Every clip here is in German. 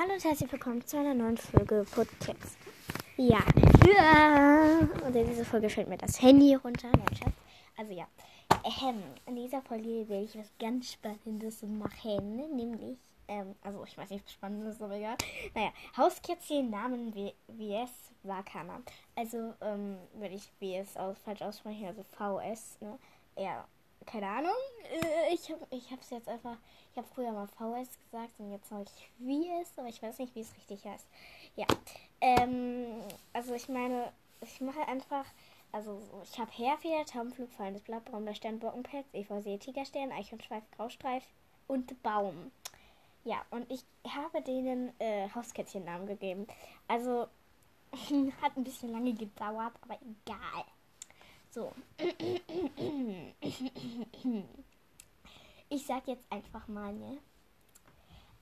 Hallo und herzlich willkommen zu einer neuen Folge Podcast. Ja, ja. und in dieser Folge fällt mir das Handy runter. Nein, Schatz. Also ja, ähm, in dieser Folge werde ich was ganz Spannendes machen, nämlich, ähm, also ich weiß nicht, was Spannendes aber egal. Naja, Hauskätzchen Namen WS Wakana. Also, ähm, wenn ich WS aus, falsch ausspreche, also VS, ne? Ja, keine Ahnung. Äh, ich habe ich es jetzt einfach. Ich habe früher mal VS gesagt und jetzt sage ich VS, aber ich weiß nicht, wie es richtig heißt. Ja. Ähm, also ich meine, ich mache einfach. Also ich habe Herfeder, Taubenflug, fallendes Blatt, Stern, Bockenpelz, Efeu, Tigerstern, Eichhornschweif, Graustreif und Baum. Ja, und ich habe denen äh, Hauskätzchen-Namen gegeben. Also hat ein bisschen lange gedauert, aber egal. So. Ich sag jetzt einfach mal, ne?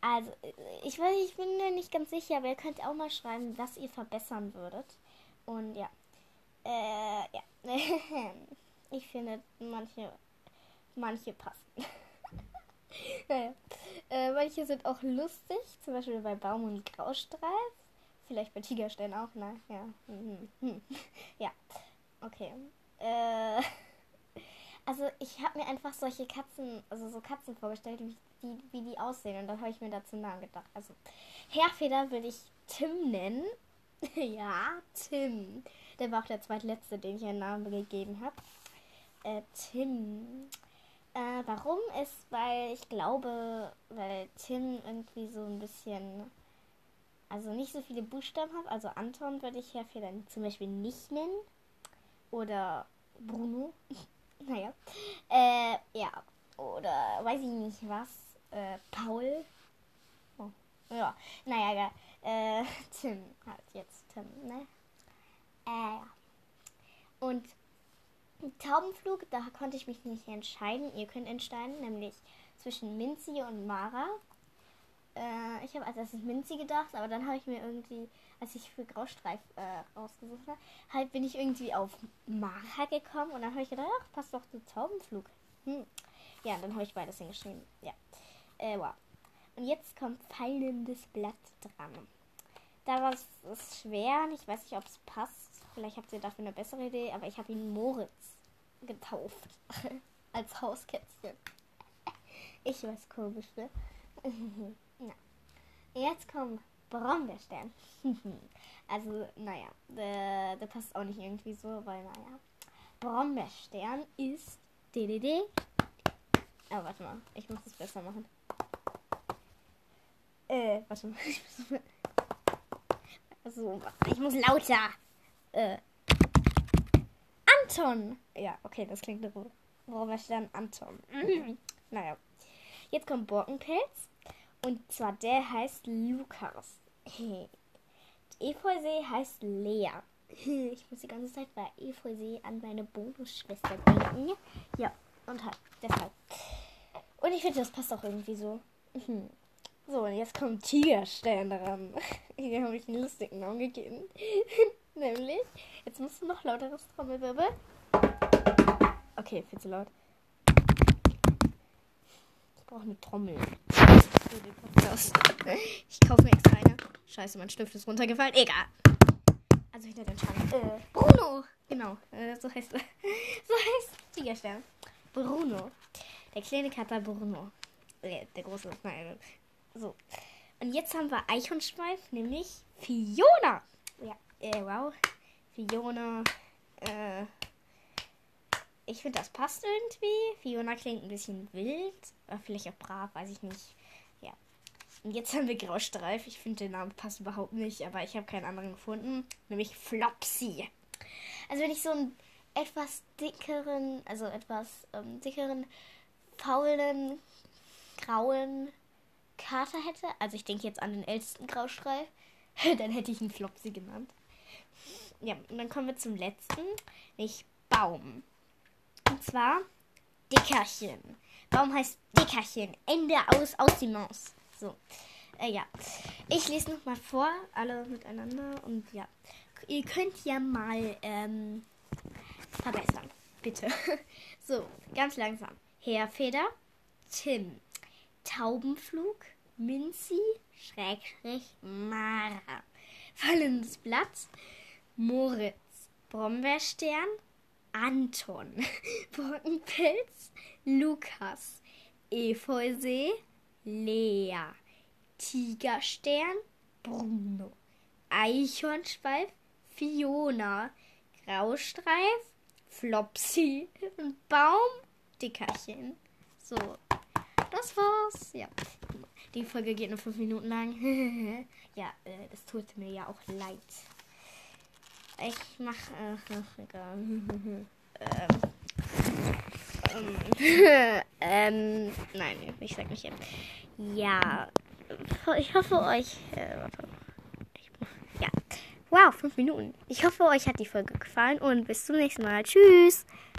Also, ich weiß, ich bin mir nicht ganz sicher, aber ihr könnt auch mal schreiben, was ihr verbessern würdet. Und ja. Äh, ja. ich finde, manche, manche passen. naja. Äh, manche sind auch lustig, zum Beispiel bei Baum und Graustreif. Vielleicht bei Tigerstein auch, ne? Ja. Mhm. Hm. Ja. Okay. Äh, also ich habe mir einfach solche Katzen, also so Katzen vorgestellt, wie die, wie die aussehen. Und dann habe ich mir dazu Namen gedacht. Also Herfeder würde ich Tim nennen. ja, Tim. Der war auch der zweitletzte, den ich einen Namen gegeben habe. Äh, Tim. Äh, warum ist, weil ich glaube, weil Tim irgendwie so ein bisschen, also nicht so viele Buchstaben hat. Also Anton würde ich Herfeder zum Beispiel nicht nennen. Oder Bruno. naja. Äh, ja. Oder weiß ich nicht was. Äh, Paul. Oh. Ja. Naja, ja. Äh, Tim. Halt jetzt Tim, ne? Äh, ja. Und Taubenflug, da konnte ich mich nicht entscheiden. Ihr könnt entscheiden, nämlich zwischen Minzi und Mara. Äh, ich habe als erstes Minzi gedacht, aber dann habe ich mir irgendwie als ich für Graustreif äh, rausgesucht habe, halt bin ich irgendwie auf Mara gekommen und dann habe ich gedacht, ach, passt doch zu Taubenflug. Hm. Ja, dann habe ich beides hingeschrieben. Ja. Äh, wow. Und jetzt kommt fallendes Blatt dran. Da war es schwer. Ich weiß nicht, ob es passt. Vielleicht habt ihr dafür eine bessere Idee, aber ich habe ihn Moritz getauft. Als Hauskätzchen. Ich weiß komisch, ne? ja. Jetzt kommt Brombeerstern. also, naja, der, der passt auch nicht irgendwie so, weil, naja. Brombeerstern ist DDD. Aber oh, warte mal, ich muss es besser machen. Äh, warte mal. Ich muss, also, ich muss lauter. Äh. Anton! Ja, okay, das klingt so. Brombeerstern Anton. naja. Jetzt kommt Borkenpelz. Und zwar der heißt Lukas. Efeusee heißt Lea. Ich muss die ganze Zeit bei Efeusee an meine Bonusschwester denken. Ja, und halt, deshalb. Und ich finde, das passt auch irgendwie so. So, und jetzt kommt Tigerstern dran. Hier habe ich einen lustigen Namen gegeben. Nämlich, jetzt musst du noch lauteres Trommelwirbel. Okay, viel zu laut. Ich brauche eine Trommel für den Podcast. Ich kaufe mir extra eine. Scheiße, mein Stift ist runtergefallen. Egal. Also hinter den Schrank. Äh, Bruno. Genau, äh, so heißt er. So heißt Tigerstern. Bruno. Der kleine Kater Bruno. Äh, der große. Nein. So. Und jetzt haben wir Eichhornschweif, nämlich Fiona. Ja, äh, wow. Fiona. Äh, ich finde, das passt irgendwie. Fiona klingt ein bisschen wild. Oder vielleicht auch brav, weiß ich nicht. Und jetzt haben wir Graustreif. Ich finde, der Name passt überhaupt nicht, aber ich habe keinen anderen gefunden. Nämlich Flopsy. Also wenn ich so einen etwas dickeren, also etwas ähm, dickeren, faulen, grauen Kater hätte, also ich denke jetzt an den ältesten Graustreif, dann hätte ich ihn Flopsy genannt. Ja, und dann kommen wir zum letzten, nämlich Baum. Und zwar Dickerchen. Baum heißt Dickerchen. Ende aus, aus die Maus. So. Äh, ja. Ich lese noch mal vor, alle miteinander. Und ja. Ihr könnt ja mal ähm, verbessern. Bitte. so, ganz langsam. Herfeder, Tim, Taubenflug, Minzi, Schrägstrich Mara. Fallendes Blatt. Moritz. Brombeerstern. Anton. Brockenpilz. Lukas. Efeusee. Lea. Tigerstern. Bruno. Eichhornschweif. Fiona. Graustreif. Flopsy. Baumdickerchen. So, das war's. Ja. Die Folge geht nur fünf Minuten lang. ja, äh, das tut mir ja auch leid. Ich mach. Äh, ähm, ähm, nein, ich sag nicht. Ja, ich hoffe euch. Äh, warte. Ich, ja. Wow, fünf Minuten. Ich hoffe, euch hat die Folge gefallen und bis zum nächsten Mal. Tschüss.